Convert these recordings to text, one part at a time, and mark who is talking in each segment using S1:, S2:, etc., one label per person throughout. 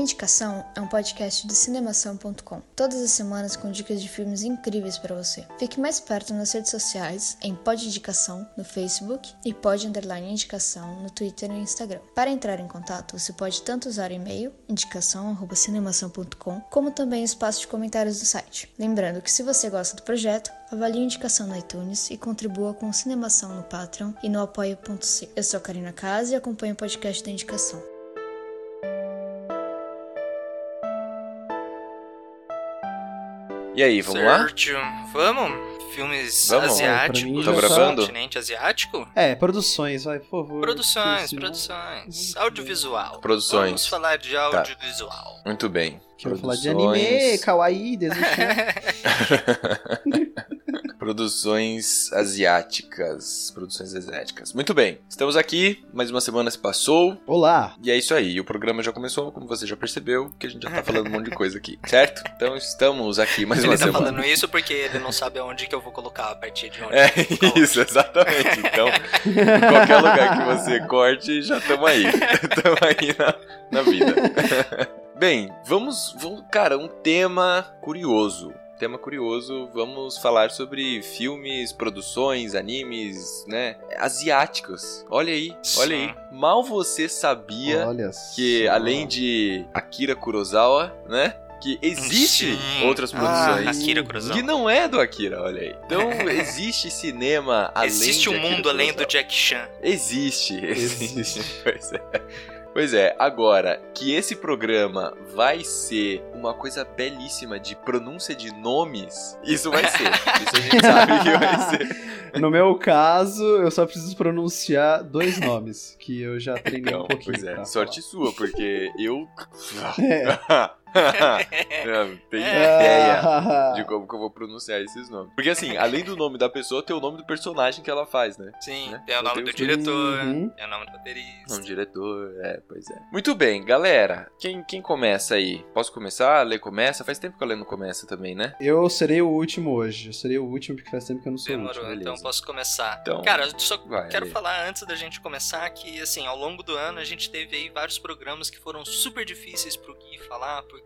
S1: Indicação é um podcast do cinemação.com. Todas as semanas com dicas de filmes incríveis para você. Fique mais perto nas redes sociais, em Pod Indicação no Facebook e Pod Underline Indicação no Twitter e no Instagram. Para entrar em contato, você pode tanto usar o e-mail indicação@cinemação.com, como também o espaço de comentários do site. Lembrando que se você gosta do projeto, avalie a indicação no iTunes e contribua com Cinemação no Patreon e no apoia.se. Eu sou a Karina Casa e acompanho o podcast da Indicação.
S2: E aí, vamos lá?
S3: Sérgio, Vamos? Filmes
S2: Vamos.
S3: asiáticos. Do
S2: tá- gravando?
S3: Continente asiático?
S4: É, produções, vai, por favor.
S3: Produções, produções. Audiovisual.
S2: Produções.
S3: Vamos falar de audiovisual.
S2: Muito bem.
S4: Quero falar de anime, kawaii, desenho.
S2: Produções asiáticas. Produções asiáticas. Muito bem. Estamos aqui, mais uma semana se passou.
S4: Olá!
S2: E é isso aí, o programa já começou, como você já percebeu, que a gente já tá falando um monte de coisa aqui, certo? Então estamos aqui mais uma
S3: Ele tá
S2: semana.
S3: falando isso porque ele não sabe aonde que eu vou colocar a partir de onde.
S2: É
S3: eu vou colocar.
S2: isso, exatamente. Então, em qualquer lugar que você corte, já estamos aí. Estamos aí na, na vida. Bem, vamos, vamos. Cara, um tema curioso. Tema curioso, vamos falar sobre filmes, produções, animes, né? Asiáticos. Olha aí, olha aí. Mal você sabia
S4: Olha
S2: que
S4: só.
S2: além de Akira Kurosawa, né? Que existe
S3: Sim.
S2: outras
S3: Ah,
S2: produções
S3: Akira Kurosawa.
S2: que não é do Akira, olha aí. Então existe cinema além
S3: Existe um
S2: Akira
S3: mundo além do. Jack Chan.
S2: Existe, existe.
S4: Existe.
S2: pois é. Pois é, agora que esse programa vai ser uma coisa belíssima de pronúncia de nomes, isso vai ser. Isso a gente sabe que vai ser.
S4: No meu caso, eu só preciso pronunciar dois nomes, que eu já treinei
S2: Então,
S4: um pouquinho.
S2: pois é, sorte sua, porque eu.
S4: É.
S2: não tenho
S3: É.
S2: ideia de como que eu vou pronunciar esses nomes. Porque assim, além do nome da pessoa, tem o nome do personagem que ela faz, né?
S3: Sim,
S2: Né?
S3: tem o nome do diretor,
S4: Uhum.
S3: tem o nome do roteirista.
S2: Não, diretor, é, pois é. Muito bem, galera. Quem, quem começa aí? Posso começar? A Lê começa? Faz tempo que a Lê não começa também, né?
S4: Eu serei o último hoje. Eu serei o último porque faz tempo que eu não sou o
S3: Demorou,
S4: último.
S2: beleza.
S3: então posso começar.
S2: Então,
S3: Cara, eu só
S2: vai,
S3: quero falar antes da gente começar que, assim, ao longo do ano a gente teve aí vários programas que foram super difíceis pro Gui falar, porque,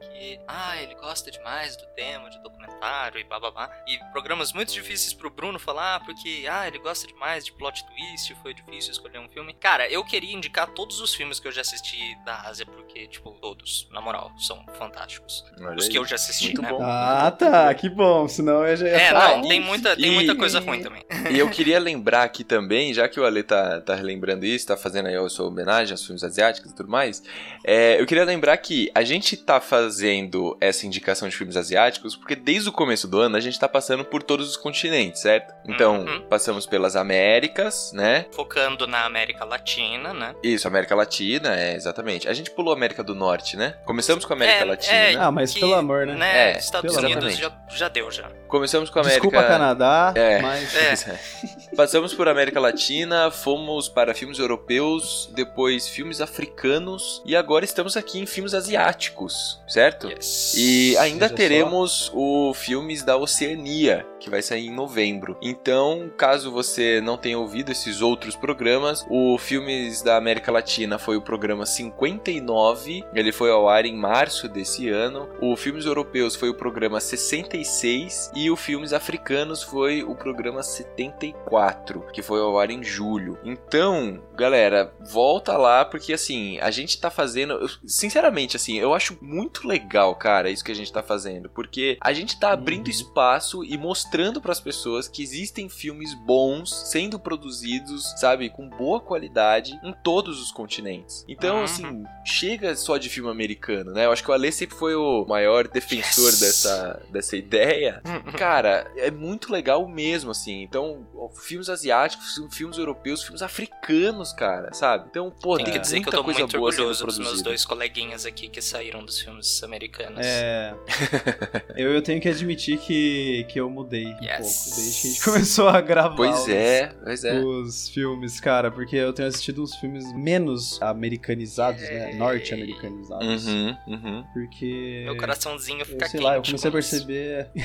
S3: ah, ele gosta demais do tema de documentário e blá blá blá. E programas muito difíceis pro Bruno falar, porque, ah, ele gosta demais de plot twist, foi difícil escolher um filme. Cara, eu queria indicar todos os filmes que eu já assisti da Ásia, porque, tipo, todos, na moral, são fantásticos.
S2: Olha
S3: Os
S2: aí.
S3: que eu já assisti,
S2: Muito
S3: né?
S2: bom.
S4: Ah, tá. Que bom. Senão eu já ia
S3: É,
S4: falar.
S3: não, tem muita, tem
S2: E-
S3: muita coisa ruim também.
S2: E eu queria lembrar aqui também, já que o Ale tá, tá relembrando isso, tá fazendo aí a sua homenagem aos filmes asiáticos e tudo mais, é, eu queria lembrar que a gente tá fazendo essa indicação de filmes asiáticos porque desde o começo do ano a gente tá passando por todos os continentes, certo? Então,
S3: Uhum.
S2: passamos pelas Américas, né?
S3: Focando na América Latina, né?
S2: Isso, América Latina, é, exatamente. A gente pulou a América do Norte, né? Começamos com a América
S3: É,
S2: Latina,
S3: é,
S2: né?
S4: Ah, mas
S3: que,
S4: pelo amor, né?
S2: É,
S3: Estados
S4: pelo
S3: Unidos já, já deu, já.
S2: Começamos com a América...
S4: Desculpa, Canadá,
S2: É.
S4: mas.
S3: É.
S2: Passamos por América Latina, fomos para filmes europeus, depois filmes africanos e agora estamos aqui em filmes asiáticos, certo?
S3: Yes.
S2: E ainda teremos o filmes da Oceania, que vai sair em novembro. Então, caso você não tenha ouvido esses outros programas, o Filmes da América Latina foi o programa 59, ele foi ao ar em março desse ano. O Filmes Europeus foi o programa 66 e o Filmes Africanos foi o programa 74, que foi ao ar em julho. Então, galera, volta lá porque assim, a gente tá fazendo, sinceramente assim, eu acho muito legal, cara, isso que a gente tá fazendo, porque a gente tá abrindo
S4: Uhum.
S2: espaço e mostrando mostrando para as pessoas que existem filmes bons sendo produzidos, sabe, com boa qualidade em todos os continentes. Então,
S3: Uhum.
S2: assim, chega só de filme americano, né? Eu acho que o Ale sempre foi o maior defensor
S3: Yes.
S2: dessa, dessa ideia. Cara, é muito legal mesmo, assim. Então, filmes asiáticos, filmes europeus, filmes africanos, cara, sabe? Então, pô,
S3: Tem
S2: tem
S3: que dizer que eu
S2: muita
S3: tô
S2: coisa
S3: muito orgulhoso dos meus dois coleguinhas aqui que saíram dos filmes americanos.
S4: É. eu, eu tenho que admitir que, que eu mudei um
S3: Yes.
S4: pouco desde que a gente começou a gravar.
S2: Pois
S4: os-
S2: é, pois é.
S4: Os filmes, cara, porque eu tenho assistido uns filmes menos americanizados, né?
S3: É.
S4: Norte-americanizados.
S2: Uhum, uhum.
S4: Porque.
S3: Meu coraçãozinho
S4: Eu
S3: fica
S4: sei
S3: quente.
S4: lá, eu comecei a
S3: com isso.
S4: perceber.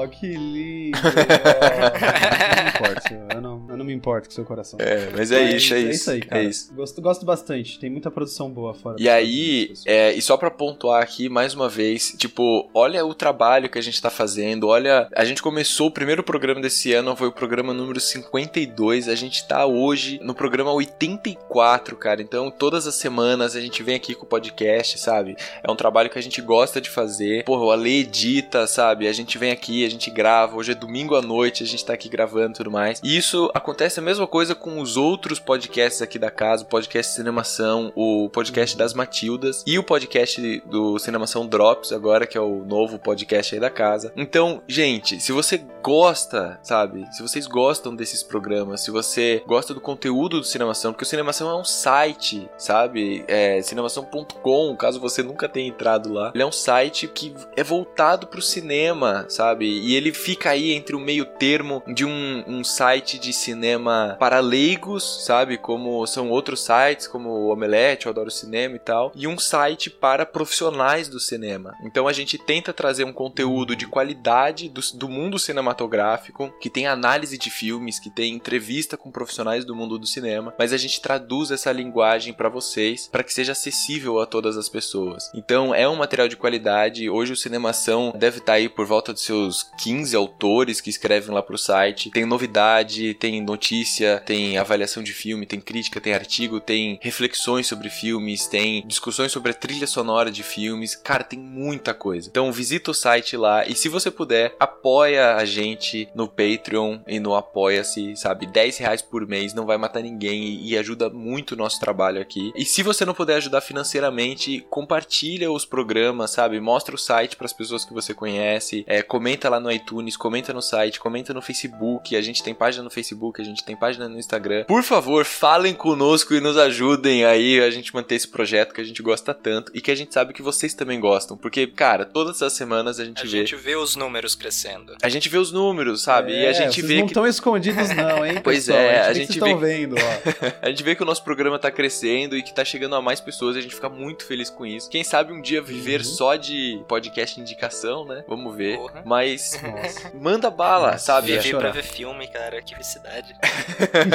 S4: Oh, que lindo! Oh, não me importa, eu não, eu não me importo com seu coração.
S2: É, mas é isso, é
S4: É
S2: isso.
S4: isso aí, cara.
S2: É isso.
S4: Gosto, gosto bastante, tem muita produção boa fora.
S2: E aí, é, e só pra pontuar aqui mais uma vez, tipo, olha o trabalho que a gente tá fazendo, olha, a gente começou o primeiro programa desse ano, foi o programa número 52, a gente tá hoje no programa 84, cara. Então, todas as semanas a gente vem aqui com o podcast, sabe? É um trabalho que a gente gosta de fazer. Porra, o Ale edita, sabe? A gente vem aqui, a gente grava. Hoje é domingo à noite, a gente tá aqui gravando e tudo mais. E isso acontece a mesma coisa com os outros podcasts aqui da casa, o podcast Cinemação, o podcast das Matildas e o podcast do Cinemação Drops agora, que é o novo podcast aí da casa. Então, gente, se você gosta, sabe? Se vocês gostam desses programas, se você gosta do conteúdo do Cinemação, porque o Cinemação é um site, sabe? É cinemação.com, caso você nunca tenha entrado lá. Ele é um site que é voltado pro cinema, sabe? E ele fica aí entre o meio termo de um, um site de cinema para leigos, sabe? Como são outros sites, como o Omelete, o Adoro Cinema e tal. E um site para profissionais do cinema. Então a gente tenta trazer um conteúdo de qualidade do, do mundo cinematográfico, que tem análise de filmes, que tem entrevista com profissionais do mundo do cinema, mas a gente traduz essa linguagem para vocês, para que seja acessível a todas as pessoas. Então é um material de qualidade. Hoje o Cinemação deve estar aí por volta dos seus 15 autores que escrevem lá pro site. Tem novidade, tem notícia, tem avaliação de filme, tem crítica, tem artigo, tem reflexões sobre filmes, tem discussões sobre a trilha sonora de filmes. Cara, tem muita coisa. Então visita o site lá e se você puder, apoia a gente no Patreon e no Apoia-se, sabe? 10 reais por mês não vai matar ninguém e, e ajuda muito o nosso trabalho aqui. E se você não puder ajudar financeiramente, compartilha os programas, sabe? Mostra o site para as pessoas que você conhece, é, comenta lá no iTunes, comenta no site, comenta no Facebook. A gente tem página no Facebook, a gente tem página no Instagram. Por favor, falem conosco e nos ajudem aí a gente manter esse projeto que a gente gosta tanto e que a gente sabe que vocês também gostam. Porque, cara, todas as semanas a gente
S3: A
S2: vê.
S3: gente vê os números crescendo.
S2: A gente vê os números, sabe? e a
S4: É,
S2: gente
S4: vocês
S2: vê
S4: não
S2: que
S4: estão escondidos não, hein,
S2: Pois
S4: pessoal?
S2: é, a
S4: vê que
S2: gente
S4: vocês
S2: vê-
S4: estão vendo, ó.
S2: A gente vê que o nosso programa tá crescendo e que tá chegando a mais pessoas e a gente fica muito feliz com isso. Quem sabe um dia viver
S4: Uhum.
S2: só de podcast indicação, né? Vamos ver.
S3: Porra.
S2: Mas
S4: Nossa.
S2: manda bala,
S4: Nossa,
S2: sabe?
S3: Vivi pra ver filme, cara. Que felicidade.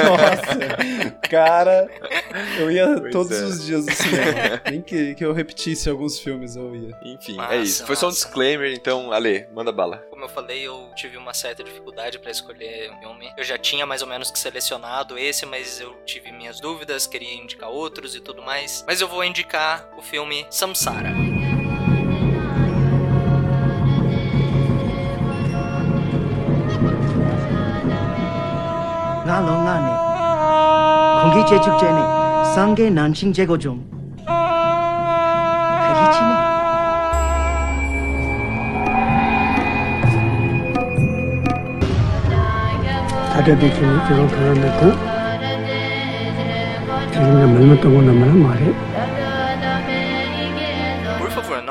S4: Nossa, cara, eu ia
S2: Pois
S4: todos
S2: é.
S4: os dias no cinema. Nem que, que eu repetisse alguns filmes, eu ia.
S2: Enfim,
S3: Massa,
S2: é isso. Foi só um disclaimer, então, Ale, manda bala.
S3: Como eu falei, eu tive uma certa dificuldade pra escolher um filme. Eu já tinha mais ou menos que selecionado esse, mas eu tive minhas dúvidas, queria indicar outros e tudo mais. Mas eu vou indicar o filme Samsara.
S5: nga lo nga ne khongi che chuk che ne sangge nanching che go jong khagi
S6: 다들 비키니 저런 그런 것도 자기가 말못하고 너무나 말해
S3: Por favor,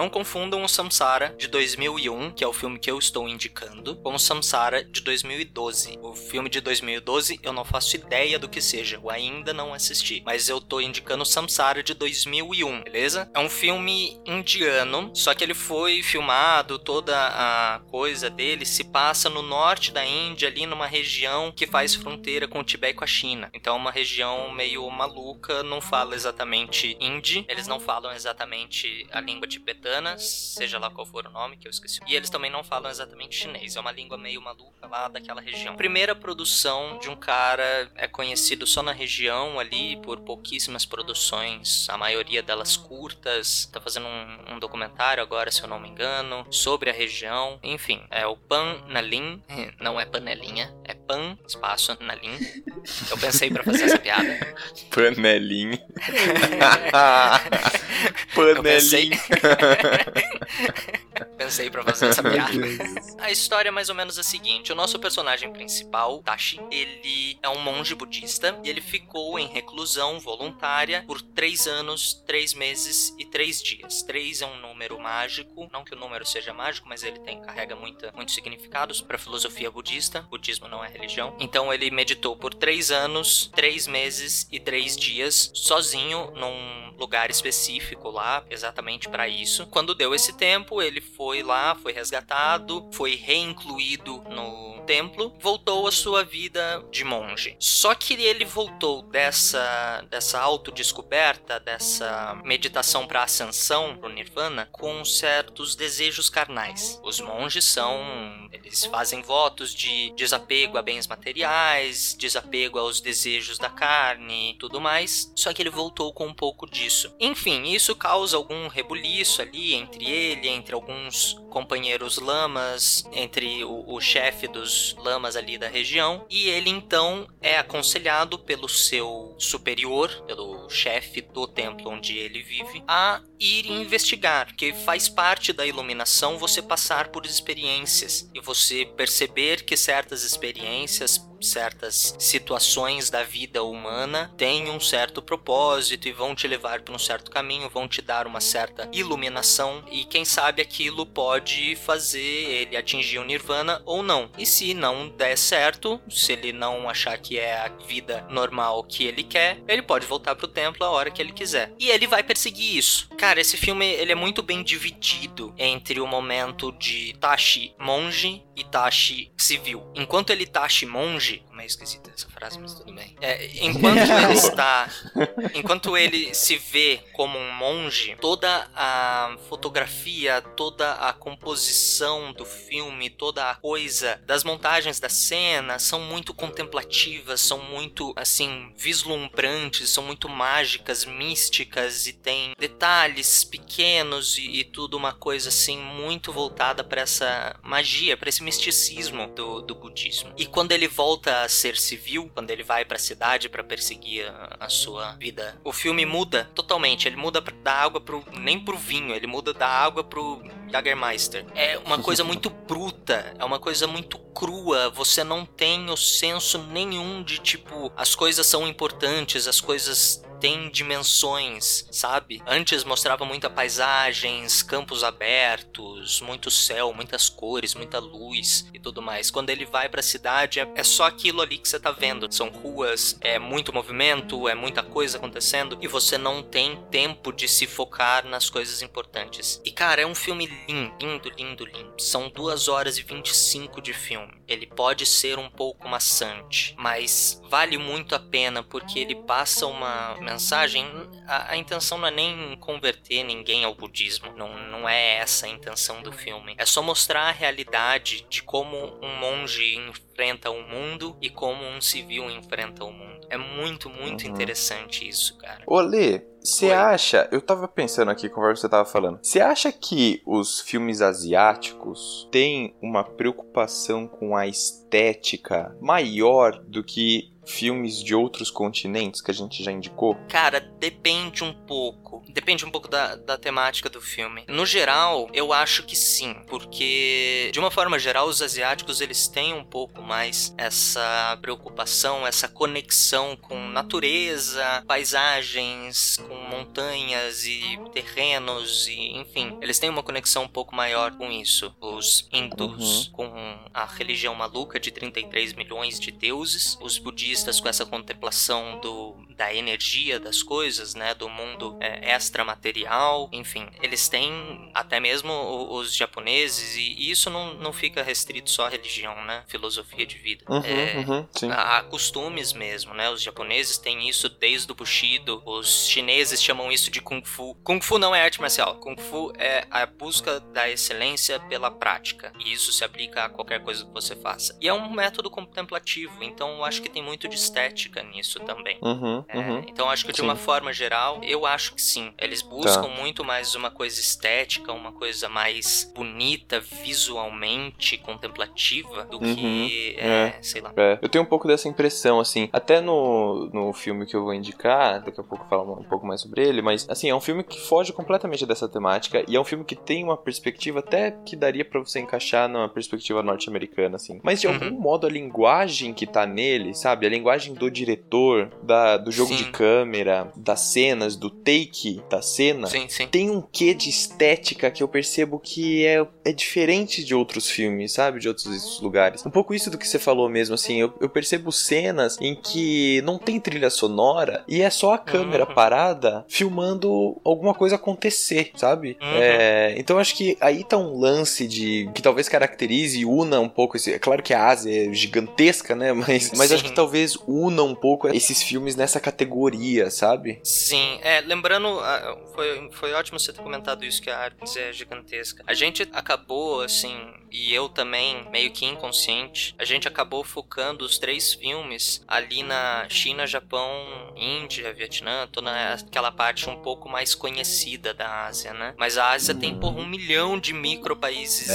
S3: não confundam o Samsara de 2001, que é o filme que eu estou indicando, com o Samsara de 2012. O filme de 2012 eu não faço ideia do que seja, eu ainda não assisti, mas eu tô indicando o Samsara de 2001, beleza? É um filme indiano, só que ele foi filmado, toda a coisa dele se passa no norte da Índia, ali numa região que faz fronteira com o Tibete e com a China. Então é uma região meio maluca, não fala exatamente hindi, eles não falam exatamente a língua tibetana, seja lá qual for o nome, que eu esqueci. E eles também não falam exatamente chinês, é uma língua meio maluca lá daquela região. Primeira produção de um cara é conhecido só na região ali por pouquíssimas produções, a maioria delas curtas. Tá fazendo um, um documentário agora, se eu não me engano, sobre a região. Enfim, é o Pan Nalin, não é panelinha, é Pan espaço Nalin. Eu pensei para fazer essa piada.
S2: Panelinha.
S3: Eu pensei... Pensei pra fazer essa piada. A história é mais ou menos a seguinte: o nosso personagem principal, Tashi, ele é um monge budista e ele ficou em reclusão voluntária por três anos, três meses e três dias. Três é um número mágico, não que o número seja mágico, mas ele tem carrega muita, muitos significados para a filosofia budista. O budismo não é religião. Então ele meditou por três anos, três meses e três dias sozinho num lugar específico lá, exatamente para isso. Quando deu esse tempo, ele foi lá, foi resgatado, foi reincluído no templo, voltou à sua vida de monge. Só que ele voltou dessa dessa autodescoberta, dessa meditação para ascensão, pro nirvana, com certos desejos carnais. Os monges são, eles fazem votos de desapego bens materiais, desapego aos desejos da carne, tudo mais. Só que ele voltou com um pouco disso. Enfim, isso causa algum rebuliço ali entre ele, entre alguns companheiros lamas, entre o, o chefe dos lamas ali da região, e ele então é aconselhado pelo seu superior, pelo chefe do templo onde ele vive, a ir investigar, porque faz parte da iluminação você passar por experiências e você perceber que certas experiências experiências certas situações da vida humana têm um certo propósito e vão te levar para um certo caminho, vão te dar uma certa iluminação e quem sabe aquilo pode fazer ele atingir o nirvana ou não. E se não der certo, se ele não achar que é a vida normal que ele quer, ele pode voltar pro templo a hora que ele quiser. E ele vai perseguir isso. Cara, esse filme ele é muito bem dividido entre o momento de Tashi monge e Tashi civil. Enquanto ele Tashi monge, como é esquisita essa frase, mas tudo bem. É, enquanto ele está, enquanto ele se vê como um monge, toda a fotografia, toda a composição do filme, toda a coisa das montagens da cena são muito contemplativas, são muito assim vislumbrantes, são muito mágicas, místicas e tem detalhes pequenos e, e tudo uma coisa assim muito voltada para essa magia, para esse misticismo do, do budismo. E quando ele volta a ser civil, quando ele vai para a cidade para perseguir a, a, sua vida, o filme muda totalmente. Ele muda da água pro nem pro vinho, ele muda da água pro Jagermeister. É uma coisa muito bruta, é uma coisa muito crua. Você não tem o senso nenhum de tipo as coisas são importantes, as coisas tem dimensões, sabe? Antes mostrava muita paisagens, campos abertos, muito céu, muitas cores, muita luz e tudo mais. Quando ele vai para a cidade, é, é só aquilo ali que você tá vendo. São ruas, é muito movimento, é muita coisa acontecendo e você não tem tempo de se focar nas coisas importantes. E cara, é um filme lindo, lindo, lindo, lindo. São 2 horas e 25 de filme. Ele pode ser um pouco maçante, mas vale muito a pena porque ele passa uma mensagem, a, a, intenção não é nem converter ninguém ao budismo, não, não é essa a intenção do filme. É só mostrar a realidade de como um monge enfrenta o mundo e como um civil enfrenta o mundo. É muito, muito uhum. interessante isso, cara.
S2: Ô, Lê, você acha, eu tava pensando aqui conforme você tava falando, você acha que os filmes asiáticos têm uma preocupação com a estética maior do que filmes de outros continentes que a gente já indicou?
S3: Cara, depende um pouco. Depende um pouco da, da temática do filme. No geral, eu acho que sim, porque de uma forma geral os asiáticos eles têm um pouco mais essa preocupação, essa conexão com natureza, paisagens, com montanhas e terrenos e enfim, eles têm uma conexão um pouco maior com isso. Os hindus uhum. com a religião maluca de 33 milhões de deuses, os budistas budistas com essa contemplação do, da energia das coisas, né, do mundo é, extramaterial, enfim, eles têm até mesmo os japoneses e isso não, não fica restrito só à religião, né, filosofia de vida.
S2: Uhum,
S3: é,
S2: uhum, sim.
S3: há costumes mesmo, né? Os japoneses têm isso desde o Bushido, os chineses chamam isso de Kung Fu. Kung Fu não é arte marcial, Kung Fu é a busca da excelência pela prática, e isso se aplica a qualquer coisa que você faça. E é um método contemplativo, então eu acho que tem muito de estética nisso também.
S2: Uhum,
S3: É,
S2: uhum.
S3: então acho que de
S2: Sim.
S3: uma forma geral, eu acho que sim. Eles buscam
S2: Tá.
S3: muito mais uma coisa estética, uma coisa mais bonita visualmente, contemplativa, do
S2: Uhum,
S3: que,
S2: é.
S3: é, sei lá.
S2: É, eu tenho um pouco dessa impressão, assim. Até no, no filme que eu vou indicar, daqui a pouco eu falo um pouco mais sobre ele, mas, assim, é um filme que foge completamente dessa temática e é um filme que tem uma perspectiva até que daria pra você encaixar numa perspectiva norte-americana, assim. Mas, de
S3: Uhum.
S2: algum modo, a linguagem que tá nele, sabe? Linguagem do diretor, da, do jogo
S3: Sim.
S2: de câmera, das cenas, do take da cena,
S3: Sim, sim.
S2: tem um quê de estética que eu percebo que é, é diferente de outros filmes, sabe? De outros lugares. Um pouco isso do que você falou mesmo, assim. Eu, eu percebo cenas em que não tem trilha sonora e é só a câmera
S3: Uhum.
S2: parada filmando alguma coisa acontecer, sabe?
S3: Uhum.
S2: É, então acho que aí tá um lance de que talvez caracterize e una um pouco esse. É claro que a Ásia é gigantesca, né? Mas, mas acho que talvez una um pouco esses filmes nessa categoria, sabe?
S3: Sim, é, lembrando, ah, foi, foi ótimo você ter comentado isso, que a Artes é gigantesca. A gente acabou, assim, e eu também, meio que inconsciente, a gente acabou focando os três filmes ali na China, Japão, Índia, Vietnã, toda aquela parte um pouco mais conhecida da Ásia, né? Mas a Ásia tem, por um milhão de micro países,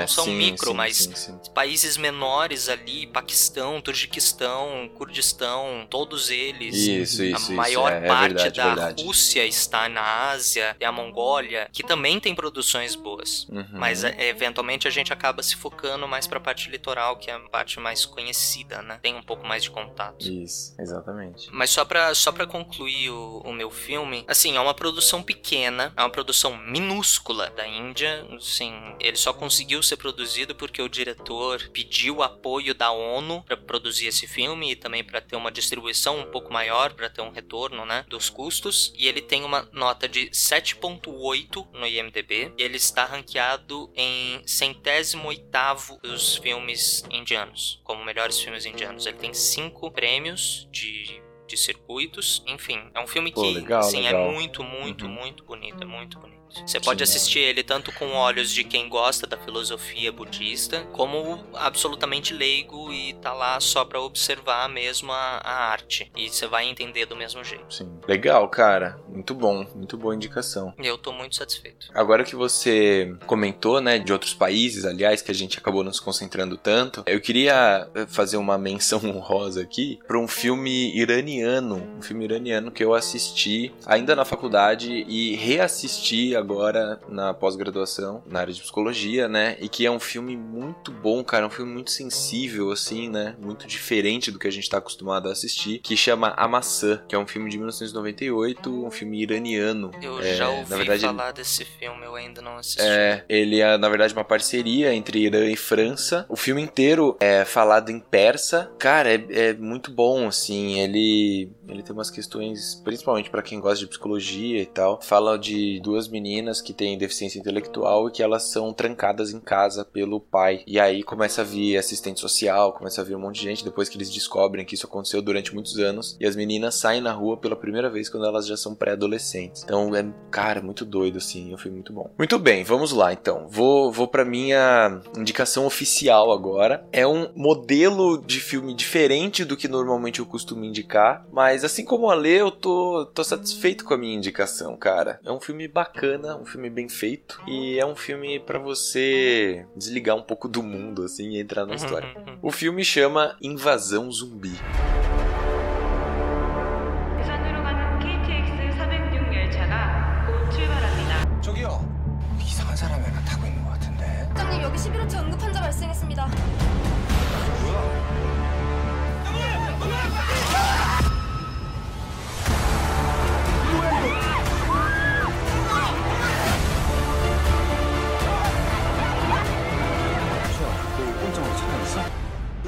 S3: não são
S2: sim,
S3: micro,
S2: sim,
S3: mas
S2: sim.
S3: países menores ali, Paquistão, Turquistão, Kurdistão, todos eles.
S2: Isso, isso,
S3: a
S2: isso.
S3: maior
S2: é, é
S3: parte
S2: verdade,
S3: da
S2: verdade.
S3: Rússia está na Ásia e a Mongólia, que também tem produções boas.
S2: Uhum.
S3: Mas é, eventualmente a gente acaba se focando mais pra parte litoral, que é a parte mais conhecida, né? Tem um pouco mais de contato.
S2: Isso, exatamente.
S3: Mas só pra, só pra concluir o, o meu filme, assim, é uma produção pequena, é uma produção minúscula da Índia, assim, ele só conseguiu ser produzido porque o diretor pediu apoio da ONU pra produzir esse filme e também pra ter uma distribuição um pouco maior, pra ter um retorno, né, dos custos, e ele tem uma nota de 7.8 no IMDb, e ele está ranqueado em centésimo oitavo dos filmes indianos, como melhores filmes indianos. Ele tem cinco prêmios de de circuitos, enfim, é um filme
S2: Pô,
S3: que
S2: legal,
S3: assim,
S2: legal.
S3: é muito, muito,
S2: Uhum.
S3: muito bonito, é muito bonito. Você pode assistir ele tanto com olhos de quem gosta da filosofia budista, como absolutamente leigo e tá lá só pra observar mesmo a, a arte. E você vai entender do mesmo jeito.
S2: Sim. Legal, cara. Muito bom. Muito boa indicação.
S3: E eu tô muito satisfeito.
S2: Agora que você comentou, né, de outros países, aliás, que a gente acabou não se concentrando tanto, eu queria eh, fazer uma menção honrosa aqui para um filme iraniano, um filme iraniano que eu assisti ainda na faculdade e reassisti agora na pós-graduação, na área de psicologia, né, e que é um filme muito bom, cara, um filme muito sensível, assim, né, muito diferente do que a gente tá acostumado a assistir, que chama A Maçã, que é um filme de 1998, um filme iraniano.
S3: Eu
S2: É,
S3: já ouvi
S2: verdade,
S3: falar desse filme, eu ainda não assisti.
S2: é, ele é, na verdade, uma parceria entre Irã e França. O filme inteiro é falado em persa. Cara, é, é muito bom, assim. Ele, ele tem umas questões, principalmente pra quem gosta de psicologia e tal. Fala de duas meninas que têm deficiência intelectual e que elas são trancadas em casa pelo pai. E aí começa a vir assistente social, começa a vir um monte de gente depois que eles descobrem que isso aconteceu durante muitos anos. E as meninas saem na rua pela primeira vez quando elas já são pré-adolescentes. Então é, cara, muito doido, assim. Um filme muito bom. Muito bem, vamos lá então. Vou, vou pra minha indicação oficial agora. É um modelo de filme diferente do que normalmente eu costumo indicar. Mas assim como a Lê, eu tô, tô satisfeito com a minha indicação, cara. É um filme bacana, um filme bem feito. E é um filme pra você desligar um pouco do mundo, assim, e entrar na história.
S3: Uhum.
S2: O filme chama Invasão Zumbi.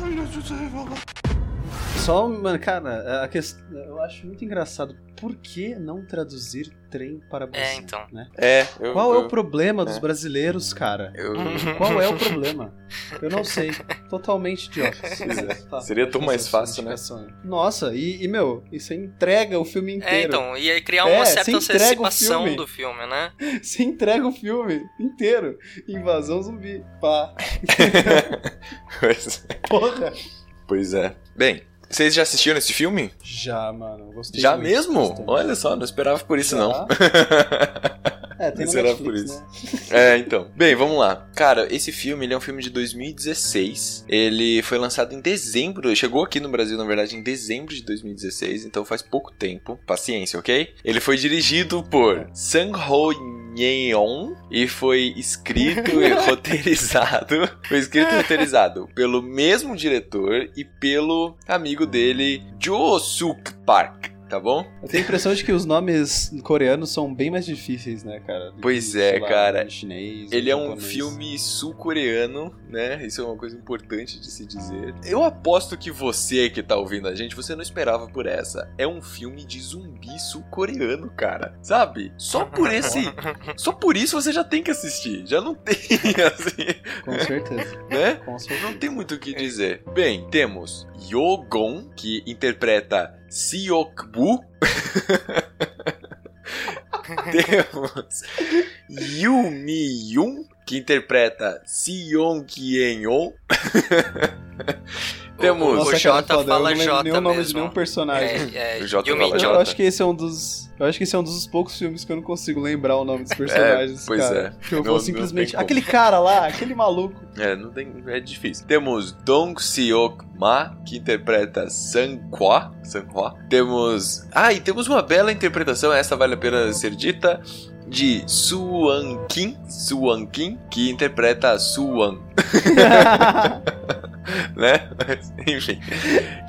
S7: 唉呀就这个吧
S4: Só, mano, cara, a questão, eu acho muito engraçado. Por que não traduzir trem para busão?
S3: É, então.
S4: Né?
S2: É, eu,
S4: Qual é
S2: eu,
S4: o problema dos
S2: é.
S4: brasileiros, cara?
S2: eu-
S4: Qual é o problema? Eu não sei. Totalmente idiota. Tá,
S2: Seria tão mais fácil, né?
S4: Nossa, e, e, meu, isso entrega o filme inteiro.
S3: É, então, e aí criar
S4: É,
S3: uma
S4: você
S3: certa antecipação
S4: filme.
S3: do filme, né?
S4: Você entrega o filme inteiro. Invasão zumbi. Pá.
S2: Pois,
S4: Porra.
S2: Pois é. Bem, vocês já assistiram esse filme?
S4: Já, mano. Gostei
S2: Já
S4: muito,
S2: mesmo?
S4: bastante.
S2: Olha só, não esperava por isso
S4: Já?
S2: não.
S4: É, tem
S2: Será
S4: Netflix,
S2: por isso?
S4: né?
S2: É, então. Bem, vamos lá. Cara, esse filme ele é um filme de 2016. Ele foi lançado em dezembro. Chegou aqui no Brasil, na verdade, em dezembro de 2016. Então faz pouco tempo. Paciência, ok? Ele foi dirigido por Sang Ho Yeon e foi escrito e roteirizado. Foi escrito e roteirizado pelo mesmo diretor e pelo amigo dele, Jo Suk Park. Tá bom?
S4: Eu tenho a impressão de que os nomes coreanos são bem mais difíceis, né, cara? do que,
S2: Pois é,
S4: lá,
S2: cara.
S4: Chinês,
S2: Ele é um
S4: japonês.
S2: filme sul-coreano, né? Isso é uma coisa importante de se dizer. Eu aposto que você que tá ouvindo a gente, você não esperava por essa. É um filme de zumbi sul-coreano, cara. Sabe? Só por esse. Só por isso você já tem que assistir. Já não tem, assim,
S4: Com certeza.
S2: né?
S4: Com certeza.
S2: Não tem muito o que dizer. Bem, temos Yogon, que interpreta Seokbu. temos Yu Mi Yun, que interpreta Sion Kien-on. Temos-
S3: O,
S4: Nossa,
S3: o
S4: cara,
S3: Jota
S4: foda, eu
S3: fala Jota
S4: nem o nome de
S3: mesmo.
S4: nenhum personagem.
S3: É, é,
S2: O Jota
S3: Yumi
S2: fala
S4: Eu
S2: Jota.
S4: acho que esse é um dos. Eu acho que esse é um dos poucos filmes que eu não consigo lembrar o nome dos personagens.
S2: pois
S4: cara.
S2: é.
S4: Que eu
S2: Não-
S4: vou simplesmente. Aquele cara lá, aquele maluco.
S2: É, não tem, é difícil. Temos Dong Seok Ma, que interpreta Sang Kwa. Sang Kwa. Temos. Ah, e temos uma bela interpretação, essa vale a pena ser dita. De Suan Kim, Suan Kim, que interpreta Suan, né? Enfim.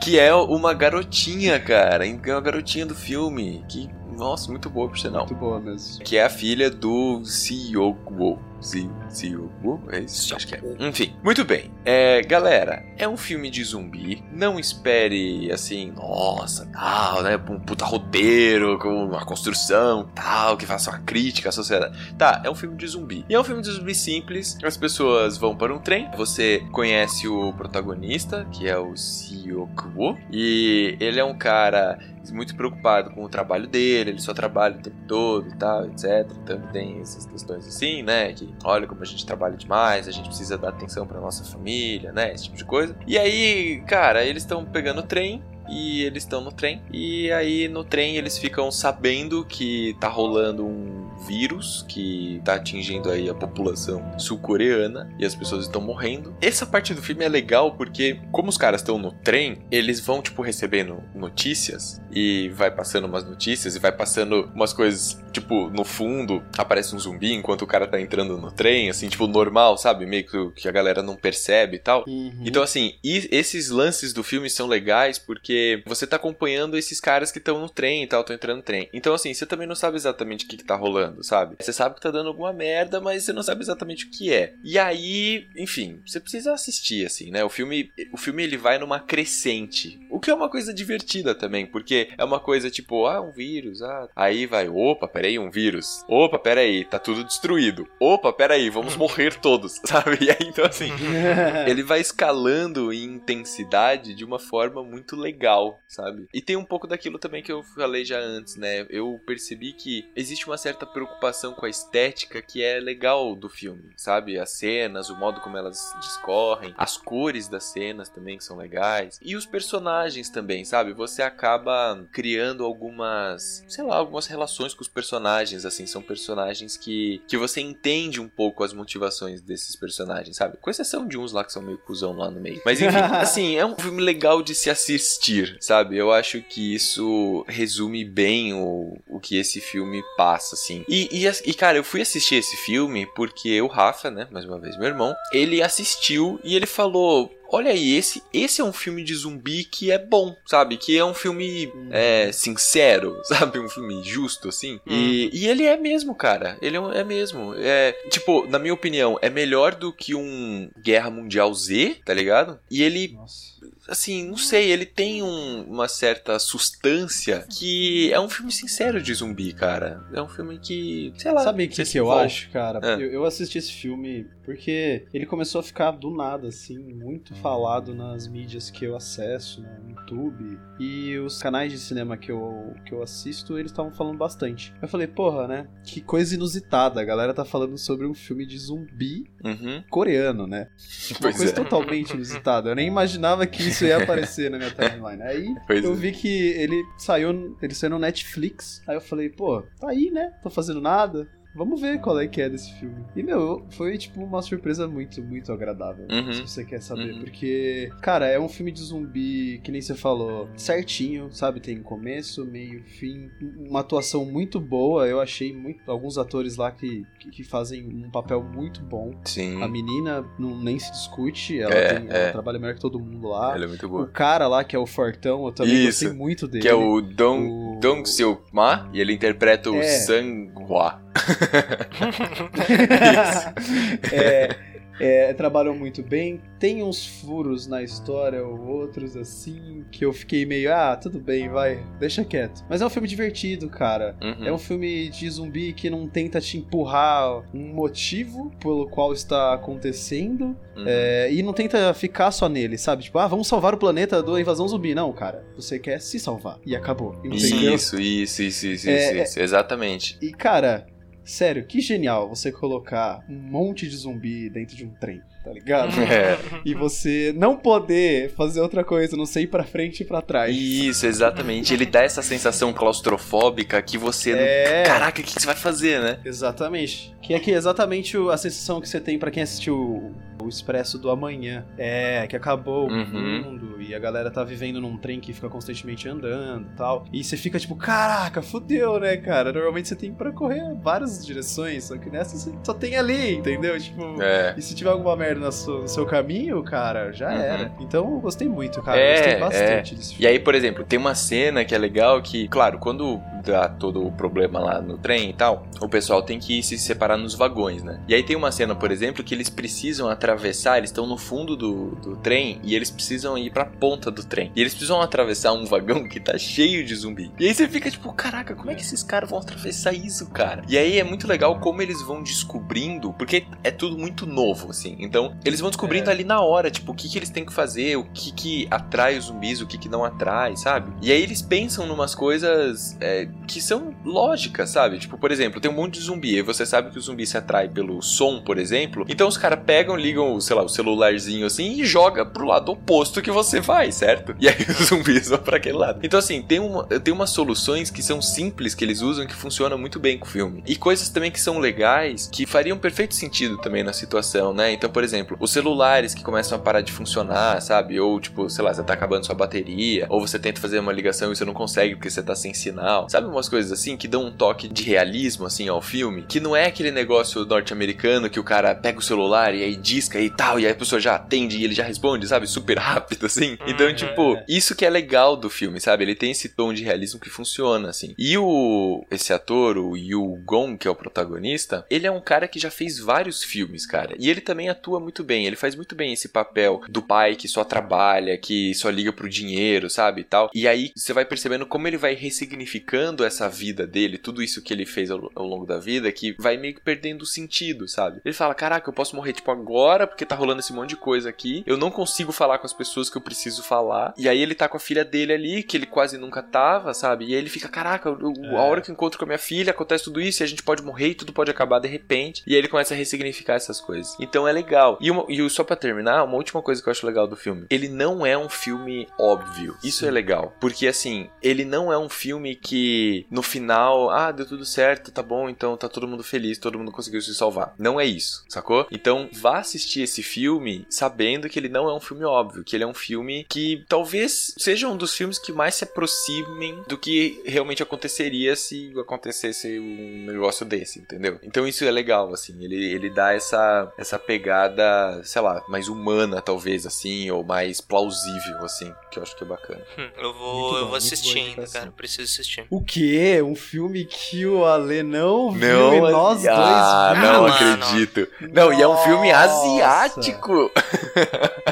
S2: Que é uma garotinha, cara. É uma garotinha do filme. Que, nossa, muito boa por sinal.
S4: Muito boa mesmo.
S2: Que é a filha do Seokwo. Seokwo? É isso? Acho que é. Enfim, muito bem. É, galera, é um filme de zumbi. Não espere, assim, nossa, tal, né? Um puta roteiro, com uma construção, tal, que faça uma crítica à sociedade. Tá, é um filme de zumbi. E é um filme de zumbi simples. As pessoas vão para um trem. Você conhece o protagonista, que é o Seokwo. E ele é um cara muito preocupado com o trabalho dele, ele só trabalha o tempo todo e tal, etc. Então tem essas questões assim, né? Que olha como a gente trabalha demais, a gente precisa dar atenção pra nossa família, né? Esse tipo de coisa. E aí, cara, eles estão pegando o trem. E eles estão no trem. E aí no trem eles ficam sabendo que tá rolando um vírus que tá atingindo aí a população sul-coreana e as pessoas estão morrendo. Essa parte do filme é legal porque como os caras estão no trem, eles vão tipo recebendo notícias e vai passando umas notícias e vai passando umas coisas, tipo, no fundo aparece um zumbi enquanto o cara tá entrando no trem, assim, tipo, normal, sabe? Meio que, a galera não percebe e tal.
S4: Uhum.
S2: Então, assim, e esses lances do filme são legais porque você tá acompanhando esses caras que estão no trem e tal, estão entrando no trem. Então, assim, você também não sabe exatamente o que, que tá rolando, sabe? Você sabe que tá dando alguma merda, mas você não sabe exatamente o que é. E aí, enfim, você precisa assistir, assim, né? O filme, o filme ele vai numa crescente. O que é uma coisa divertida também, porque é uma coisa tipo, ah, um vírus, ah. Aí vai, opa, peraí, um vírus. Opa, peraí, tá tudo destruído. Opa, peraí, vamos morrer todos, sabe? E aí, então, assim, ele vai escalando em intensidade de uma forma muito legal, sabe? E tem um pouco daquilo também que eu falei já antes, né? Eu percebi que existe uma certa preocupação com a estética que é legal do filme, sabe? As cenas, o modo como elas discorrem, as cores das cenas também que são legais. E os personagens também, sabe? Você acaba criando algumas, sei lá, algumas relações com os personagens, assim, são personagens que, que você entende um pouco as motivações desses personagens, sabe? Com exceção de uns lá que são meio cuzão lá no meio. Mas enfim, assim, é um filme legal de se assistir, sabe? Eu acho que isso resume bem o, o que esse filme passa, assim. E, e, e, cara, eu fui assistir esse filme porque o Rafa, né, mais uma vez meu irmão, ele assistiu e ele falou. Olha aí, esse, esse é um filme de zumbi que é bom, sabe? Que é um filme é, sincero, sabe? Um filme justo, assim. E, e ele é mesmo, cara. Ele é, é mesmo. É, tipo, na minha opinião, é melhor do que um Guerra Mundial Z, tá ligado? E ele
S4: Nossa.
S2: Assim, não sei, ele tem um- uma certa sustância que é um filme sincero de zumbi, cara. É um filme que, sei lá.
S4: Sabe o que, que eu
S2: envolve.
S4: acho, cara?
S2: É.
S4: Eu, eu assisti esse filme porque ele começou a ficar do nada, assim, muito falado nas mídias que eu acesso, no YouTube. E os canais de cinema que eu, que eu assisto, eles estavam falando bastante. Eu falei, porra, né? Que coisa inusitada. A galera tá falando sobre um filme de zumbi
S2: Uhum.
S4: coreano, né? Uma
S2: Pois
S4: coisa
S2: é.
S4: totalmente inusitada. Eu nem imaginava que isso ia aparecer na minha timeline. Aí
S2: Pois
S4: eu
S2: é.
S4: vi que ele saiu, ele saiu no Netflix. Aí eu falei, pô, tá aí, né? Tô fazendo nada. Vamos ver qual é que é desse filme. E, meu, foi, tipo, uma surpresa muito, muito agradável.
S2: Uhum.
S4: Se você quer saber.
S2: Uhum.
S4: Porque, cara, é um filme de zumbi, que nem você falou, certinho, sabe? Tem começo, meio, fim. Uma atuação muito boa. Eu achei muito, alguns atores lá que, que, fazem um papel muito bom.
S2: Sim.
S4: A menina não, nem se discute, ela,
S2: É,
S4: tem-
S2: é.
S4: ela trabalha melhor que todo mundo lá.
S2: Ela é muito
S4: O
S2: boa.
S4: cara lá, que é o Fortão, eu também
S2: Isso,
S4: gostei muito dele.
S2: Que é o Dong,
S4: O-
S2: Dong Seok Ma e ele interpreta o
S4: É.
S2: Sang-hwa.
S4: é, é, trabalham muito bem. Tem uns furos na história ou outros assim, que eu fiquei meio, ah, tudo bem, vai, deixa quieto. Mas é um filme divertido, cara.
S2: Uhum.
S4: É um filme de zumbi que não tenta te empurrar um motivo pelo qual está acontecendo.
S2: Uhum.
S4: é, e não tenta ficar só nele, sabe? Tipo, ah, vamos salvar o planeta da invasão zumbi. Não, cara. Você quer se salvar. E acabou. Entendeu?
S2: Isso, isso, isso, isso,
S4: É,
S2: isso, isso, exatamente.
S4: E, cara, sério, que genial você colocar um monte de zumbi dentro de um trem, tá ligado?
S2: É.
S4: E você não poder fazer outra coisa, não sei ir pra frente e pra trás.
S2: Isso, exatamente. Ele dá essa sensação claustrofóbica que você.
S4: É.
S2: Caraca, o que, você vai fazer, né?
S4: Exatamente. Que é que é exatamente a sensação que você tem pra quem assistiu o, Expresso do Amanhã. É, que acabou
S2: Uhum.
S4: o mundo e a galera tá vivendo num trem que fica constantemente andando e tal. E você fica tipo, caraca, fudeu, né, cara? Normalmente você tem pra correr várias direções, só que nessa você só tem ali, entendeu? Tipo,
S2: É.
S4: E se tiver alguma merda no seu, no seu caminho, cara, já
S2: Uhum.
S4: era. Então eu gostei muito, cara.
S2: É,
S4: gostei
S2: é.
S4: bastante desse filme.
S2: E aí, por exemplo, tem uma cena que é legal que, claro, quando dá todo o problema lá no trem e tal, o pessoal tem que se separar nos vagões, né? E aí tem uma cena, por exemplo, que eles precisam atravessar, eles estão no fundo do, do trem e eles precisam ir pra ponta do trem. E eles precisam atravessar um vagão que tá cheio de zumbi. E aí você fica tipo, caraca, como é que esses caras vão atravessar isso, cara? E aí é muito legal como eles vão descobrindo, porque é tudo muito novo, assim. Então, eles vão descobrindo
S4: É.
S2: ali na hora, tipo, o que, que eles têm que fazer, o que, que atrai os zumbis, o que, que não atrai, sabe? E aí eles pensam numas coisas é, que são lógicas, sabe? Tipo, por exemplo, tem um monte de zumbi, e você sabe que o zumbi se atrai pelo som, por exemplo. Então os caras pegam, ligam, sei lá, o celularzinho assim e joga pro lado oposto que você vai, certo? E aí os zumbis vão pra aquele lado. Então, assim, tem, uma, tem umas soluções que são simples que eles usam que funcionam muito bem com o filme. E coisas também que são legais que fariam perfeito sentido também na situação, né? Então, por exemplo, os celulares que começam a parar de funcionar, sabe? Ou, tipo, sei lá, você tá acabando sua bateria, ou você tenta fazer uma ligação e você não consegue porque você tá sem sinal. Sabe umas coisas assim que dão um toque de realismo, assim, ao filme? Que não é aquele negócio norte-americano que o cara pega o celular e aí e tal, e aí a pessoa já atende e ele já responde, sabe? Super rápido, assim. Então,
S3: Uhum.
S2: tipo, isso que é legal do filme, sabe? Ele tem esse tom de realismo que funciona, assim. E o esse ator, o Yu Gong, que é o protagonista, ele é um cara que já fez vários filmes, cara. E ele também atua muito bem. Ele faz muito bem esse papel do pai que só trabalha, que só liga pro dinheiro, sabe? E tal. E aí você vai percebendo como ele vai ressignificando essa vida dele, tudo isso que ele fez ao, ao longo da vida, que vai meio que perdendo sentido, sabe? Ele fala: Caraca, eu posso morrer, tipo, agora, porque tá rolando esse monte de coisa aqui. Eu não consigo falar com as pessoas que eu preciso falar. E aí ele tá com a filha dele ali, que ele quase nunca tava, sabe? E aí ele fica: Caraca, eu- eu- a hora que eu encontro com a minha filha, acontece tudo isso e a gente pode morrer e tudo pode acabar de repente. E aí ele começa a ressignificar essas coisas. Então é legal. E, uma- e só pra terminar, uma última coisa que eu acho legal do filme: ele não é um filme óbvio. Isso é legal. Porque assim, ele não é um filme que no final, ah, deu tudo certo, tá bom, então tá todo mundo feliz, todo mundo conseguiu se salvar. Não é isso, sacou? Então vá assistir esse filme sabendo que ele não é um filme óbvio, que ele é um filme que talvez seja um dos filmes que mais se aproximem do que realmente aconteceria se acontecesse um negócio desse, entendeu? Então isso é legal, assim, ele, ele dá essa, essa pegada, sei lá, mais humana, talvez, assim, ou mais plausível, assim, que eu acho que é bacana.
S3: Hum, Eu vou,
S4: Muito
S3: eu
S4: bom,
S3: vou assistir ainda, cara. Preciso assistir.
S4: O que quê? Um filme que o Ale não viu
S2: Não,
S4: e nós
S2: ah,
S4: dois
S2: não
S4: vimos.
S3: mano.
S2: acredito. Não, e é um filme
S4: Nossa.
S2: Asiático.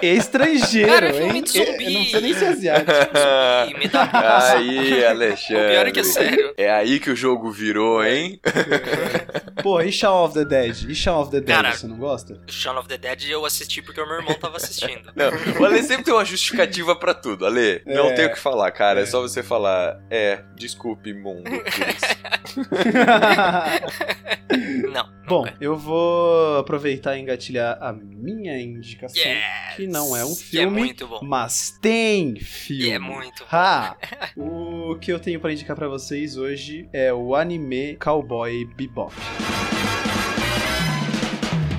S4: Estrangeiro,
S3: Cara, é filme
S4: hein?
S3: de zumbi.
S4: Eu não precisa nem ser asiático.
S3: E me dá
S2: aí, Alexandre.
S3: O pior é que é sério.
S2: É aí que o jogo virou, hein?
S4: Pô, e Shaun of the Dead? E Shaun of the Dead,
S3: Cara,
S4: você não gosta?
S3: Shaun of the Dead eu assisti porque o meu irmão tava assistindo.
S2: Não, o Ale sempre tem uma justificativa pra tudo. Ale, não
S4: É.
S2: tem o que falar, cara. É só você falar, é, desculpe, mundo. por isso."
S3: Não.
S4: Bom,
S3: nunca.
S4: eu vou aproveitar e engatilhar a minha indicação,
S3: Yes.
S4: que não é um
S3: é
S4: filme,
S3: muito bom.
S4: mas tem filme.
S3: E é muito bom.
S4: Ha! O que eu tenho pra indicar pra vocês hoje é o anime Cowboy Bebop.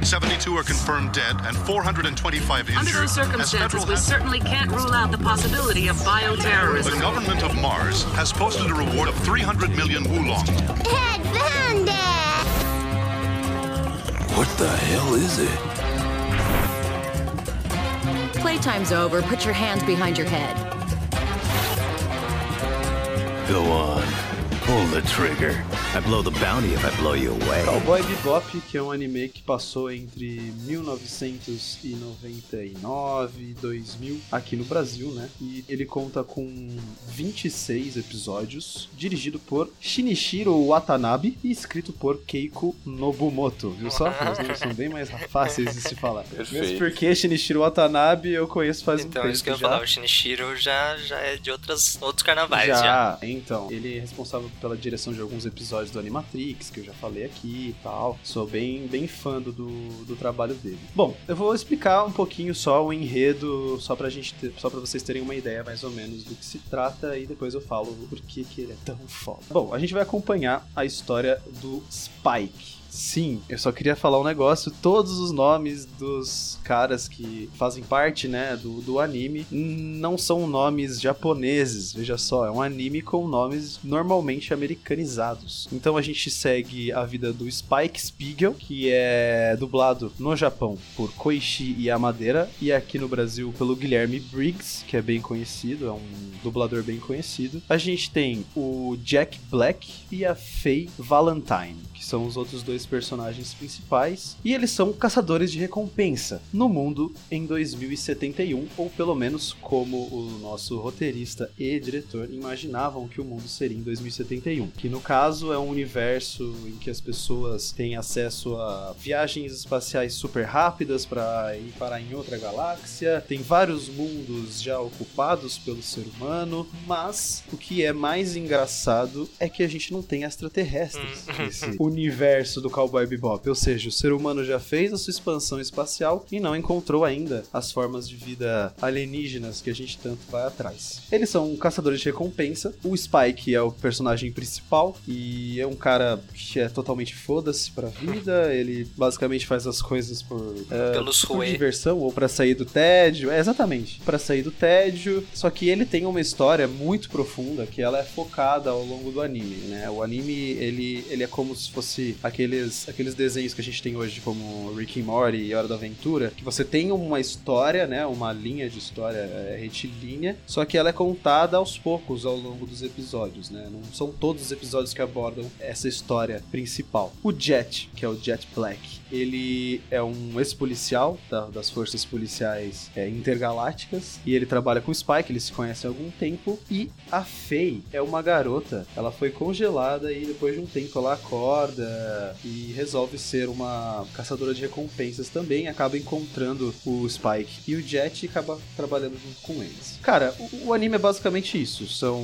S8: 72 are confirmed dead and 425 injured.
S9: Under those circumstances, we certainly can't rule out the possibility of
S8: The
S9: bioterrorism.
S8: government of Mars has posted a reward of 300 million wulong.
S7: What the hell is it?
S10: Playtime's over. Put your hands behind your head.
S7: Go on. Pull the trigger. I blow the bounty if I blow you away.
S4: Cowboy Bebop, que é um anime que passou entre 1999 e 2000 aqui no Brasil, né? E ele conta com 26 episódios, dirigido por Shinichiro Watanabe e escrito por Keiko Nobumoto. Viu só? Os nomes são bem mais fáceis de se falar.
S2: Perfeito.
S4: Mesmo porque Shinichiro Watanabe eu conheço faz um
S3: Então,
S4: tempo
S3: isso que eu
S4: já.
S3: falar, o Shinichiro já, já é de outras, outros carnavais já.
S4: Já, então. Ele é responsável pela direção de alguns episódios do Animatrix, que eu já falei aqui e tal. Sou bem, bem fã do, do trabalho dele. Bom, eu vou explicar um pouquinho só o enredo, só pra gente ter, só pra vocês terem uma ideia mais ou menos do que se trata e depois eu falo por que, que ele é tão foda. Bom, a gente vai acompanhar a história do Spike. Sim, eu só queria falar um negócio. Todos os nomes dos caras que fazem parte, né, do, do anime não são nomes japoneses. Veja só, é um anime com nomes normalmente americanizados. Então a gente segue a vida do Spike Spiegel, que é dublado no Japão por Koichi Yamadeira e aqui no Brasil pelo Guilherme Briggs, que é bem conhecido, é um dublador bem conhecido. A gente tem o Jack Black e a Faye Valentine que são os outros dois personagens principais, e eles são caçadores de recompensa no mundo em 2071, ou pelo menos como o nosso roteirista e diretor imaginavam que o mundo seria em 2071, que no caso é um universo em que as pessoas têm acesso a viagens espaciais super rápidas para ir parar em outra galáxia, tem vários mundos já ocupados pelo ser humano, mas o que é mais engraçado é que a gente não tem extraterrestres nesse universo do Cowboy Bebop, ou seja, o ser humano já fez a sua expansão espacial e não encontrou ainda as formas de vida alienígenas que a gente tanto vai atrás. Eles são caçadores de recompensa. O Spike é o personagem principal e é um cara que é totalmente foda-se pra vida. Ele basicamente faz as coisas por, é,
S3: Pelos
S4: por
S3: ruê.
S4: diversão ou pra sair do tédio. É, exatamente, Pra sair do tédio. Só que ele tem uma história muito profunda que ela é focada ao longo do anime, né? O anime ele, ele é como se fosse aqueles, aqueles desenhos que a gente tem hoje, como Rick and Morty e Hora da Aventura, que você tem uma história, né? Uma linha de história é, retilínea, só que ela é contada aos poucos ao longo dos episódios, né? Não são todos os episódios que abordam essa história principal. O Jet, que é o Jet Black, ele é um ex-policial da- das forças policiais é, intergalácticas e ele trabalha com o Spike, eles se conhecem há algum tempo. E a Faye é uma garota, ela foi congelada e depois de um tempo ela acorda e resolve ser uma caçadora de recompensas também. Acaba encontrando o Spike e o Jet e acaba trabalhando junto com eles. Cara, o, o anime é basicamente isso: são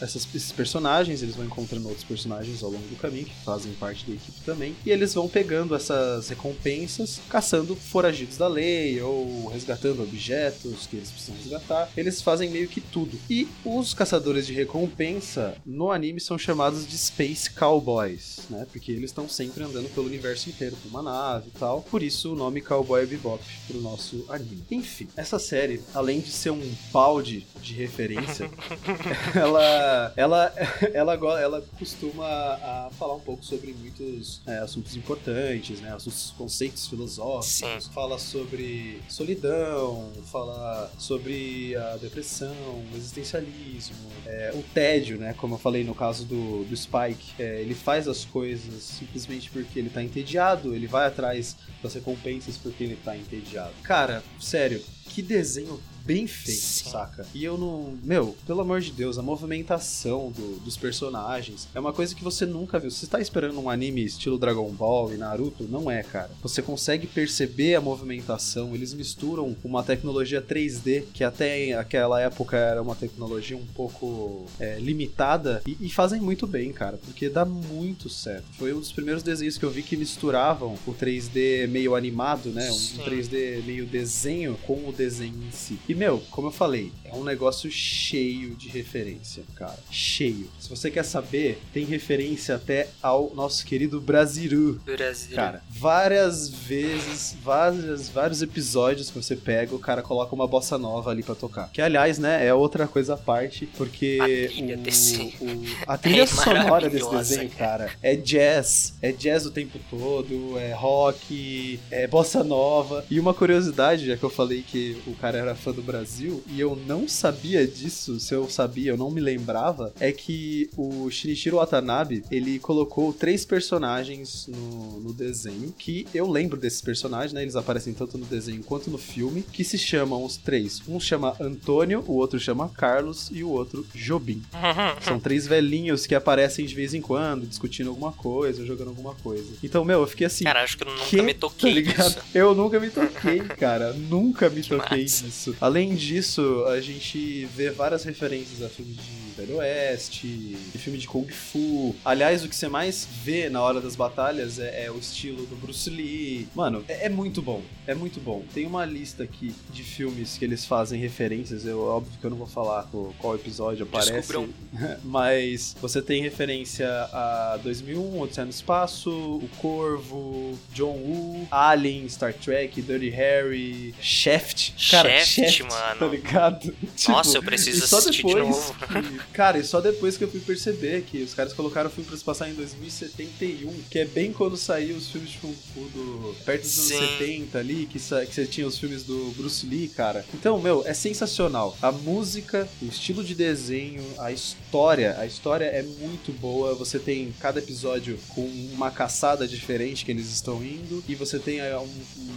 S4: essas- esses personagens, eles vão encontrando outros personagens ao longo do caminho que fazem parte da equipe também, e eles vão pegando essas recompensas, caçando foragidos da lei ou resgatando objetos que eles precisam resgatar. Eles fazem meio que tudo. E os caçadores de recompensa no anime são chamados de Space Cowboys, né? Porque eles estão sempre andando pelo universo inteiro com uma nave e tal. Por isso o nome Cowboy Bebop pro nosso anime. Enfim, essa série, além de ser um balde de referência, ela, ela, ela, ela, ela costuma a falar um pouco sobre muitos é, assuntos importantes, né? Assuntos, conceitos filosóficos.
S3: Sim.
S4: Fala sobre solidão, fala sobre a depressão, o existencialismo, é, o tédio, né? Como eu falei no caso do, do Spike, é, ele faz as coisas simplesmente porque ele tá entediado, ele vai atrás das recompensas porque ele tá entediado. Cara, sério, que desenho bem feito,
S3: Sim.
S4: saca? E eu não. Meu, pelo amor de Deus, a movimentação do- dos personagens é uma coisa que você nunca viu. Você tá esperando um anime estilo Dragon Ball e Naruto? Não é, cara. Você consegue perceber a movimentação, eles misturam uma tecnologia 3D, que até aquela época era uma tecnologia um pouco é, limitada, e, e fazem muito bem, cara, porque dá muito certo. Foi um dos primeiros desenhos que eu vi que misturavam o 3D meio animado, né? Um
S3: Sim.
S4: 3D meio desenho com o desenho em si. E, meu, como eu falei, é um negócio cheio de referência, cara. Cheio. Se você quer saber, tem referência até ao nosso querido Brasiru.
S3: Brasil.
S4: Cara, várias vezes, várias, vários episódios que você pega, o cara coloca uma bossa nova ali pra tocar. Que, aliás, né, é outra coisa à parte, porque
S3: A trilha
S4: o-
S3: desse-
S4: o- a trilha
S3: É
S4: sonora desse desenho, cara, é jazz. É jazz o tempo todo, é rock, é bossa nova. E uma curiosidade, já que eu falei que o cara era fã do Brasil, e eu não sabia disso, se eu sabia, eu não me lembrava, é que o Shinichiro Watanabe, ele colocou três personagens no, no desenho, que eu lembro desses personagens, né? Eles aparecem tanto no desenho quanto no filme, que se chamam os três. Um chama Antônio, o outro chama Carlos e o outro Jobim. São três velhinhos que aparecem de vez em quando, discutindo alguma coisa, jogando alguma coisa. Então, meu, eu fiquei assim.
S3: Cara, acho que eu nunca
S4: que?
S3: me toquei
S4: Tá ligado? Eu nunca me toquei, cara. nunca me toquei
S3: massa.
S4: nisso. Além disso, a gente vê várias referências a filmes de Velho Oeste, de filme de Kung Fu. Aliás, o que você mais vê na hora das batalhas é, é o estilo do Bruce Lee. Mano, é, é muito bom. É muito bom. Tem uma lista aqui de filmes que eles fazem referências. Eu, óbvio que eu não vou falar qual, episódio aparece.
S3: Descubram.
S4: Mas você tem referência a 2001, Odisseia no Espaço, O Corvo, John Woo, Alien, Star Trek, Dirty Harry, Shaft. Cara,
S3: Shaft,
S4: Shaft,
S3: mano.
S4: tá ligado?
S3: Nossa, eu preciso assistir de novo.
S4: que- cara, e só depois que eu fui perceber que os caras colocaram o filme pra se passar em 2071, que é bem quando saiu os filmes de Kung Fu do, perto dos
S3: Sim.
S4: anos 70 ali, que, sa- que você tinha os filmes do Bruce Lee, cara. Então, meu, é sensacional. A música, o estilo de desenho, a história, a história é muito boa. Você tem cada episódio com uma caçada diferente que eles estão indo, e você tem é, um-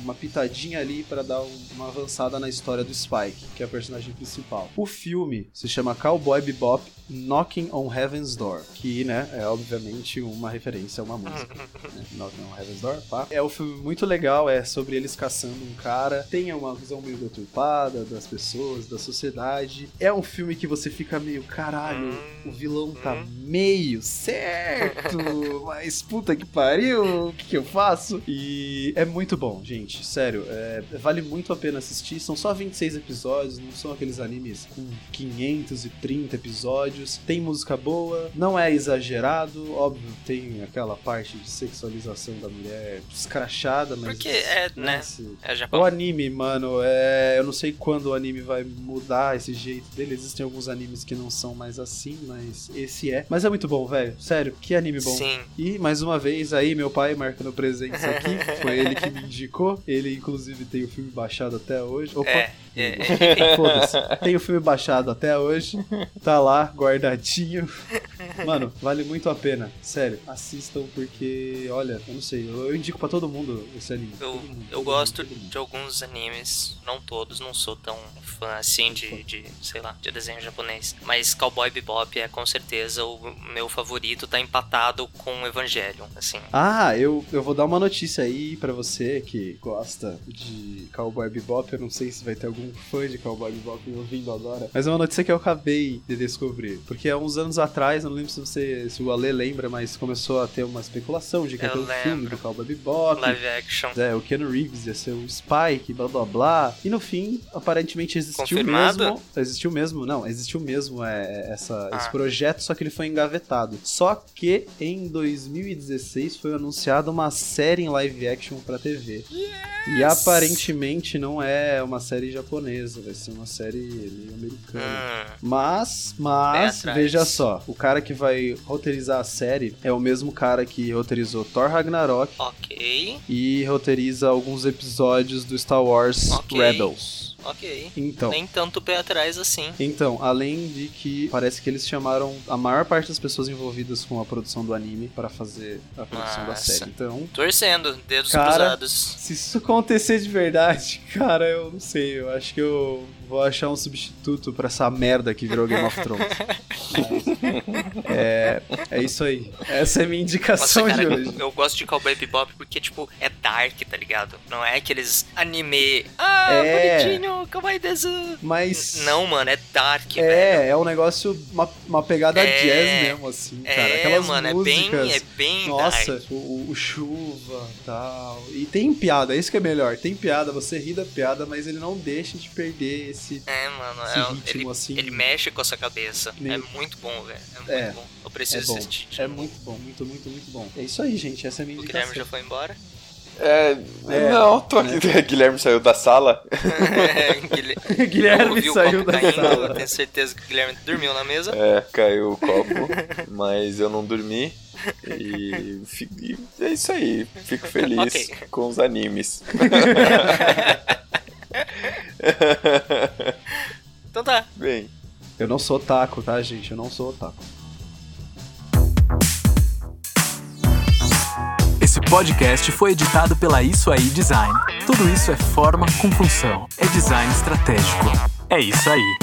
S4: uma pitadinha ali pra dar um- uma avançada na história do Spike, que é a personagem principal. O filme se chama Cowboy Bebop off Knocking on Heaven's Door, que, né, é obviamente uma referência a uma música. né? Knocking on Heaven's Door, pá. É um filme muito legal, é sobre eles caçando um cara, tem uma visão meio deturpada das pessoas, da sociedade. É um filme que você fica meio, caralho, o vilão tá meio certo, mas puta que pariu, o que, que eu faço? E é muito bom, gente, sério, é, vale muito a pena assistir. São só 26 episódios, não são aqueles animes com 530 episódios. Tem música boa, não é exagerado, óbvio, tem aquela parte de sexualização da mulher escrachada, mas.
S3: Porque é, né?
S4: se-
S3: É
S4: o
S3: Japão.
S4: anime, mano, é. Eu não sei quando o anime vai mudar esse jeito dele. Existem alguns animes que não são mais assim, mas esse é. Mas é muito bom, velho. Sério, que anime bom.
S3: Sim.
S4: E mais uma vez aí, meu pai marcando presença aqui. Foi ele que me indicou. Ele, inclusive, tem o filme baixado até hoje. Opa!
S3: É, é.
S4: Foda-se. Tem o filme baixado até hoje. Tá lá, guardadinho. Mano, vale muito a pena. Sério, assistam porque, olha, eu não sei, eu, eu indico pra todo mundo esse anime.
S3: Eu,
S4: mundo,
S3: eu gosto
S4: mundo,
S3: de alguns animes, não todos, não sou tão fã assim de, de, sei lá, de desenho japonês. Mas Cowboy Bebop é com certeza o meu favorito, tá empatado com Evangelion, assim.
S4: Ah, eu, eu vou dar uma notícia aí pra você que gosta de Cowboy Bebop. Eu não sei se vai ter algum fã de Cowboy Bebop me ouvindo agora. Mas é uma notícia que eu acabei de descobrir. Porque há uns anos atrás, eu não lembro se você, se o Ale lembra, mas começou a ter uma especulação de que ia ter um filme do Cowboy Bebop.
S3: Live action.
S4: É, o Keanu Reeves ia ser o Spike, blá blá blá. E no fim, aparentemente existiu
S3: Confirmado?
S4: mesmo. Existiu mesmo, não, existiu mesmo é, essa,
S3: Ah.
S4: esse projeto, só que ele foi engavetado. Só que em 2016 foi anunciada uma série em live action pra TV. E aparentemente não é uma série japonesa, vai ser uma série meio americana.
S3: Hum,
S4: Mas,
S3: Pé
S4: mas, veja só, o cara que vai roteirizar a série é o mesmo cara que roteirizou Thor Ragnarok
S3: ok,
S4: e roteiriza alguns episódios do Star Wars
S3: Ok.
S4: Rebels.
S3: ok.
S4: Então,
S3: Nem tanto pé atrás assim.
S4: então, além de que parece que eles chamaram a maior parte das pessoas envolvidas com a produção do anime para fazer a produção da
S3: Nossa.
S4: série. Então,
S3: Torcendo, dedos
S4: Cara,
S3: cruzados.
S4: se isso acontecer de verdade, cara, eu não sei, eu acho que eu vou achar um substituto pra essa merda que virou Game of Thrones. É, é isso aí. Essa é a minha
S3: Nossa,
S4: indicação
S3: cara,
S4: de hoje.
S3: eu gosto de Cowboy Bebop porque, tipo, é dark, tá ligado? Não é aqueles anime. Ah,
S4: É.
S3: bonitinho, kawaii desu.
S4: Mas.
S3: Não, mano, é dark, velho.
S4: É, é um negócio, uma, uma pegada
S3: É.
S4: jazz mesmo, assim, cara.
S3: É,
S4: Aquelas
S3: mano,
S4: músicas.
S3: é bem, é bem
S4: Nossa,
S3: dark.
S4: o, o chuva tal. E tem piada, é isso que é melhor. Tem piada, você ri da piada, mas ele não deixa de perder esse.
S3: É, mano,
S4: esse
S3: é,
S4: ritmo,
S3: ele,
S4: assim.
S3: ele mexe com a sua cabeça.
S4: Nem-
S3: É muito bom, velho. É muito
S4: É,
S3: bom. Eu
S4: É
S3: preciso
S4: bom.
S3: assistir.
S4: É muito bom, muito, muito, muito bom. É isso aí, gente. Essa é a minha
S3: O Guilherme
S4: indicação.
S3: já foi embora?
S2: É,
S4: É,
S2: não, tô aqui. Guilherme saiu da sala.
S3: Guilherme,
S4: Guilherme
S3: o
S4: saiu
S3: copo
S4: da
S3: caindo,
S4: sala.
S3: Eu tenho certeza que o Guilherme dormiu na mesa.
S2: É, caiu o copo, mas eu não dormi. E, e é isso aí. Fico feliz
S3: Ok.
S2: com os animes.
S3: então tá.
S2: Bem.
S4: Eu não sou taco, tá, gente? Eu não sou taco.
S11: Esse podcast foi editado pela Isso Aí Design. Tudo isso é forma com função. É design estratégico. É isso aí.